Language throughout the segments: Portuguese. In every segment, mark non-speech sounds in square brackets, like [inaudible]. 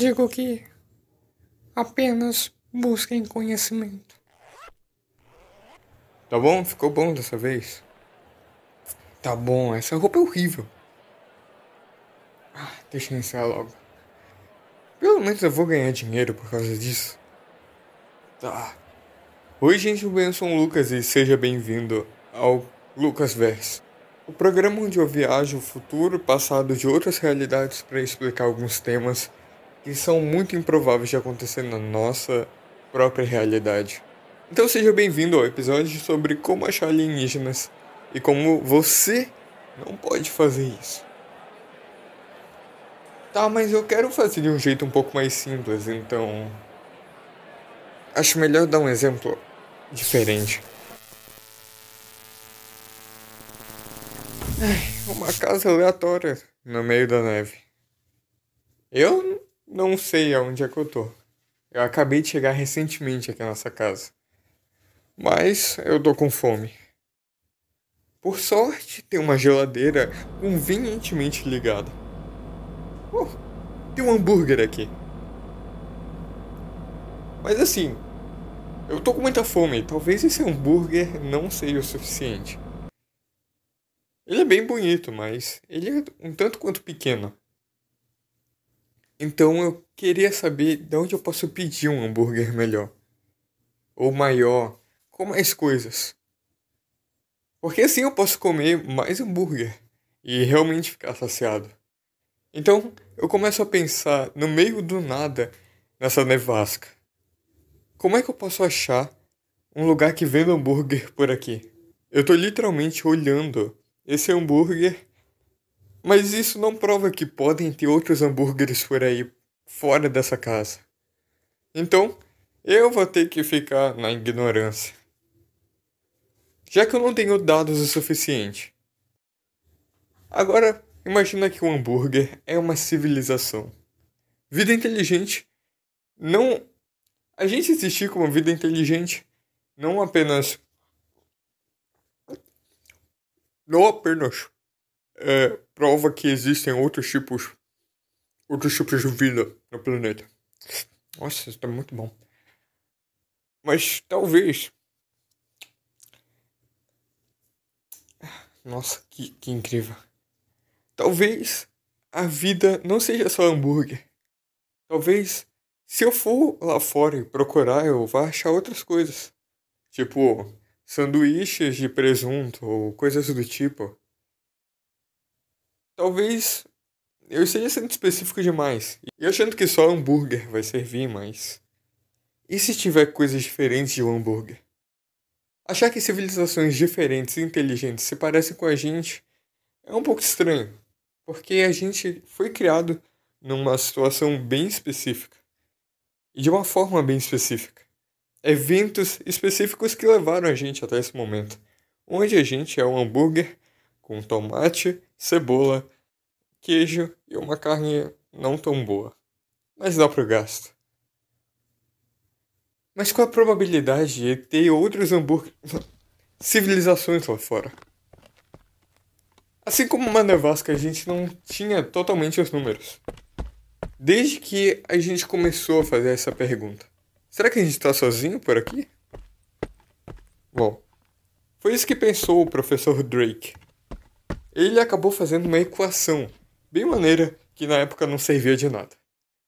Digo que apenas busquem conhecimento. Tá bom? Ficou bom dessa vez? Tá bom, essa roupa é horrível. Ah, deixa eu encerrar logo. Pelo menos eu vou ganhar dinheiro por causa disso. Tá. Oi, gente, eu o Lucas e seja bem-vindo ao Lucas. O programa onde eu viajo o futuro passado de outras realidades para explicar alguns temas que são muito improváveis de acontecer na nossa própria realidade. Então seja bem-vindo ao episódio sobre como achar alienígenas e como você não pode fazer isso. Tá, mas eu quero fazer de um jeito um pouco mais simples, então. Acho melhor dar um exemplo diferente. Ai, uma casa aleatória no meio da neve. Eu não sei aonde é que eu tô. Eu acabei de chegar recentemente aqui nessa casa. Mas eu tô com fome. Por sorte, tem uma geladeira convenientemente ligada. Oh, tem um hambúrguer aqui. Mas assim, eu tô com muita fome. Talvez esse hambúrguer não seja o suficiente. Ele é bem bonito, mas ele é um tanto quanto pequeno. Então eu queria saber de onde eu posso pedir um hambúrguer melhor. Ou maior, com mais coisas. Porque assim eu posso comer mais hambúrguer e realmente ficar saciado. Então eu começo a pensar no meio do nada nessa nevasca. Como é que eu posso achar um lugar que venda hambúrguer por aqui? Eu tô literalmente olhando esse hambúrguer. Mas isso não prova que podem ter outros hambúrgueres por aí fora dessa casa. Então, eu vou ter que ficar na ignorância. Já que eu não tenho dados o suficiente. Agora, imagina que um hambúrguer é uma civilização. Vida inteligente não. A gente existir como vida inteligente não apenas não apenas é, prova que existem outros tipos outros tipos de vida no planeta. Nossa, isso tá muito bom. Mas talvez. Nossa, que, que incrível. Talvez a vida não seja só hambúrguer. Talvez, se eu for lá fora e procurar, eu vá achar outras coisas. Tipo, sanduíches de presunto ou coisas do tipo. Talvez eu esteja sendo específico demais e achando que só hambúrguer vai servir, mas. E se tiver coisas diferentes de um hambúrguer? Achar que civilizações diferentes e inteligentes se parecem com a gente é um pouco estranho, porque a gente foi criado numa situação bem específica e de uma forma bem específica eventos específicos que levaram a gente até esse momento, onde a gente é um hambúrguer com tomate, cebola, queijo e uma carne não tão boa, mas dá pro gasto. Mas qual a probabilidade de ter outros hambúrgueres [laughs] civilizações lá fora? Assim como uma nevasca, a gente não tinha totalmente os números. Desde que a gente começou a fazer essa pergunta. Será que a gente está sozinho por aqui? Bom, foi isso que pensou o professor Drake. Ele acabou fazendo uma equação bem maneira que na época não servia de nada.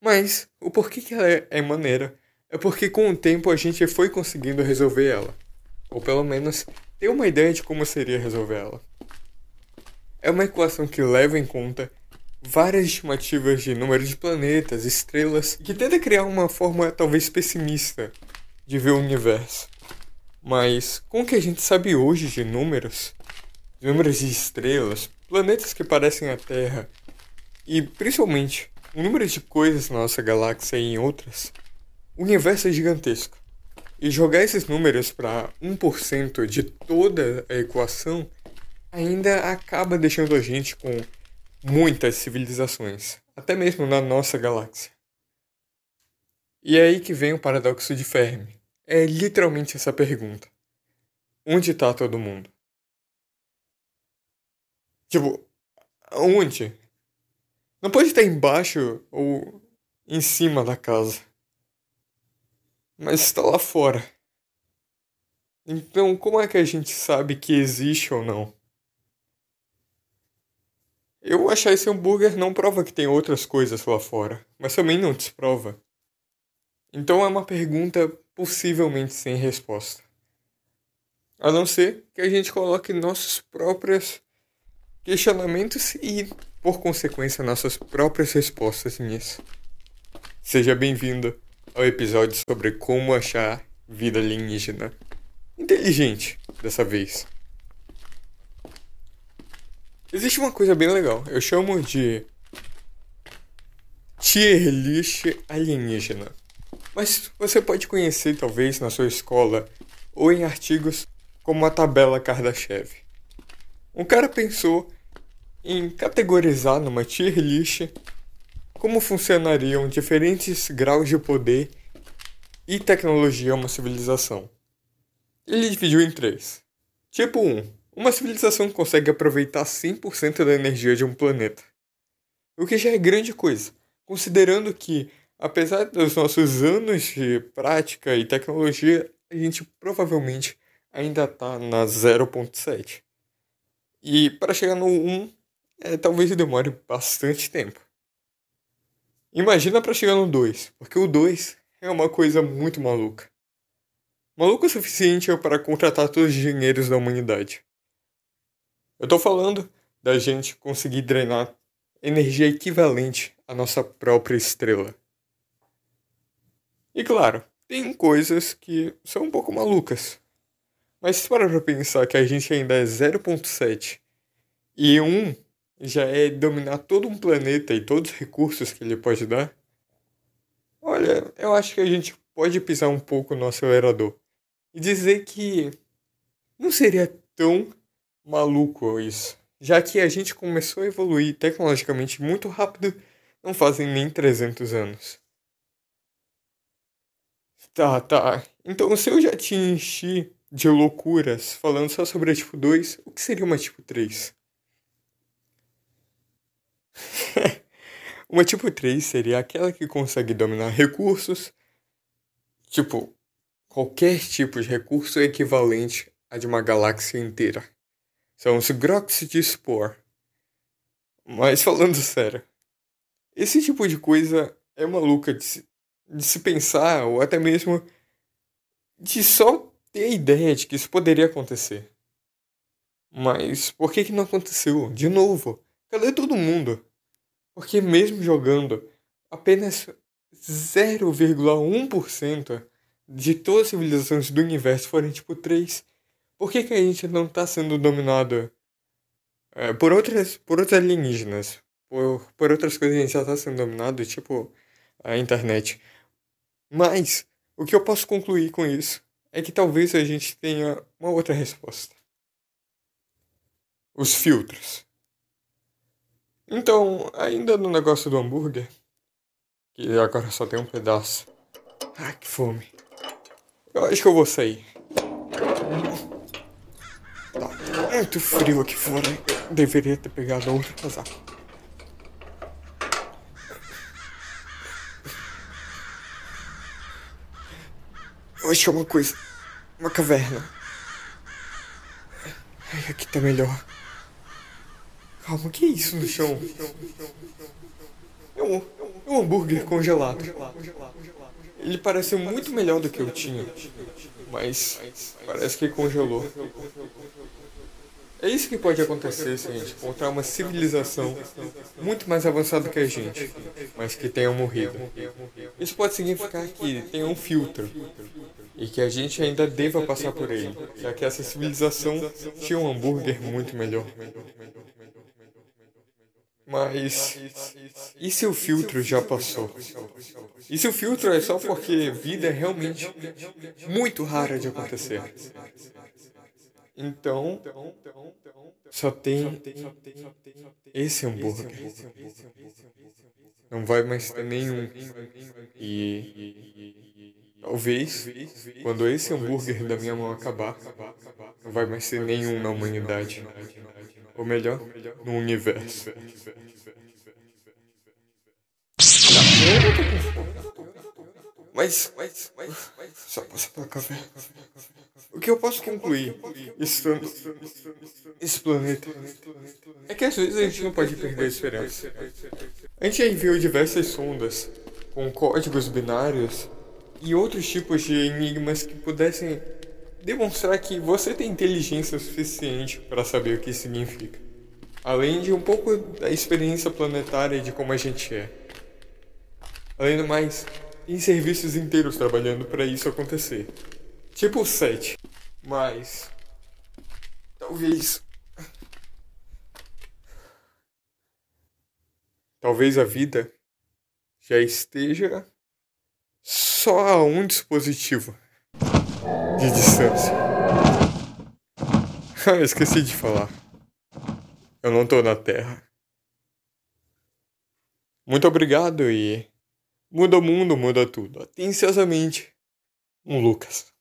Mas o porquê que ela é, maneira é porque com o tempo a gente foi conseguindo resolver ela. Ou pelo menos ter uma ideia de como seria resolver ela. É uma equação que leva em conta várias estimativas de número de planetas, estrelas, que tenta criar uma forma talvez pessimista de ver o universo. Mas com o que a gente sabe hoje de números, números de estrelas, planetas que parecem a Terra, e principalmente o número de coisas na nossa galáxia e em outras, o universo é gigantesco. E jogar esses números para 1% de toda a equação ainda acaba deixando a gente com muitas civilizações, até mesmo na nossa galáxia. E é aí que vem o paradoxo de Fermi. É literalmente essa pergunta: onde está todo mundo? Tipo, onde? Não pode estar embaixo ou em cima da casa. Mas está lá fora. Então, como é que a gente sabe que existe ou não? Eu achar esse hambúrguer não prova que tem outras coisas lá fora, mas também não desprova. Então é uma pergunta possivelmente sem resposta. A não ser que a gente coloque nossos próprios questionamentos e, por consequência, nossas próprias respostas nisso. Seja bem-vindo ao episódio sobre como achar vida alienígena inteligente dessa vez. Existe uma coisa bem legal, eu chamo de tier list alienígena. Mas você pode conhecer talvez na sua escola ou em artigos como a tabela Kardashev. Um cara pensou em categorizar numa tier list como funcionariam diferentes graus de poder e tecnologia uma civilização. Ele dividiu em três. Tipo 1. Uma civilização consegue aproveitar 100% da energia de um planeta. O que já é grande coisa, considerando que, apesar dos nossos anos de prática e tecnologia, a gente provavelmente ainda está na 0.7. E para chegar no 1, é, talvez demore bastante tempo. Imagina para chegar no 2, porque o 2 é uma coisa muito maluca. Maluco o suficiente para contratar todos os dinheiros da humanidade. Eu tô falando da gente conseguir drenar energia equivalente à nossa própria estrela. E claro, tem coisas que são um pouco malucas. Mas se parar pra pensar que a gente ainda é 0.7 e 1 já é dominar todo um planeta e todos os recursos que ele pode dar, olha, eu acho que a gente pode pisar um pouco no acelerador e dizer que não seria tão maluco isso, já que a gente começou a evoluir tecnologicamente muito rápido, não fazem nem 300 anos. Tá, tá. Então, se eu já te enchi de loucuras falando só sobre a tipo 2, o que seria uma tipo 3? [laughs] uma tipo 3 seria aquela que consegue dominar recursos, tipo, qualquer tipo de recurso é equivalente a de uma galáxia inteira. São os Grox de Spore. Mas falando sério, esse tipo de coisa é maluca de se, de se pensar, ou até mesmo de só ter a ideia de que isso poderia acontecer. Mas por que, que não aconteceu? De novo, cadê todo mundo? Porque mesmo jogando apenas 0,1% de todas as civilizações do universo forem tipo 3, por que, que a gente não está sendo dominado é, por outras por outros alienígenas? Por, por outras coisas a gente já está sendo dominado, tipo a internet. Mas o que eu posso concluir com isso é que talvez a gente tenha uma outra resposta. Os filtros. Então, ainda no negócio do hambúrguer, que agora só tem um pedaço. Ah, que fome. Eu acho que eu vou sair. Tá muito frio aqui fora. Eu deveria ter pegado outro casaco. É uma coisa. Uma caverna. Ai, aqui tá melhor. Calma, o que é isso no chão? É um, é um hambúrguer congelado. Ele parece muito melhor do que eu tinha. Mas parece que congelou. É isso que pode acontecer se a gente encontrar uma civilização muito mais avançada que a gente, mas que tenha morrido. Isso pode significar que tem um filtro e que a gente ainda deva passar por ele, já que essa civilização tinha um hambúrguer muito melhor. Mas e se o filtro já passou? E se o filtro é só porque vida é realmente muito rara de acontecer? Então, só tem esse hambúrguer. Não vai mais ter nenhum. E talvez, quando esse hambúrguer da minha mão acabar, não vai mais ter nenhum na humanidade. Ou melhor, no universo. Mas, mas, mas, mas, só posso pra café. O que eu posso concluir estando esse planeta é que às vezes a gente não pode perder a esperança. A gente já enviou diversas sondas com códigos binários e outros tipos de enigmas que pudessem demonstrar que você tem inteligência suficiente para saber o que significa. Além de um pouco da experiência planetária de como a gente é. Além do mais, tem serviços inteiros trabalhando para isso acontecer. Tipo o 7. Mas. Talvez. Talvez a vida já esteja só a um dispositivo de distância. [laughs] Ah, esqueci de falar. Eu não tô na Terra. Muito obrigado e. Muda o mundo, muda tudo. Atenciosamente, um Lucas.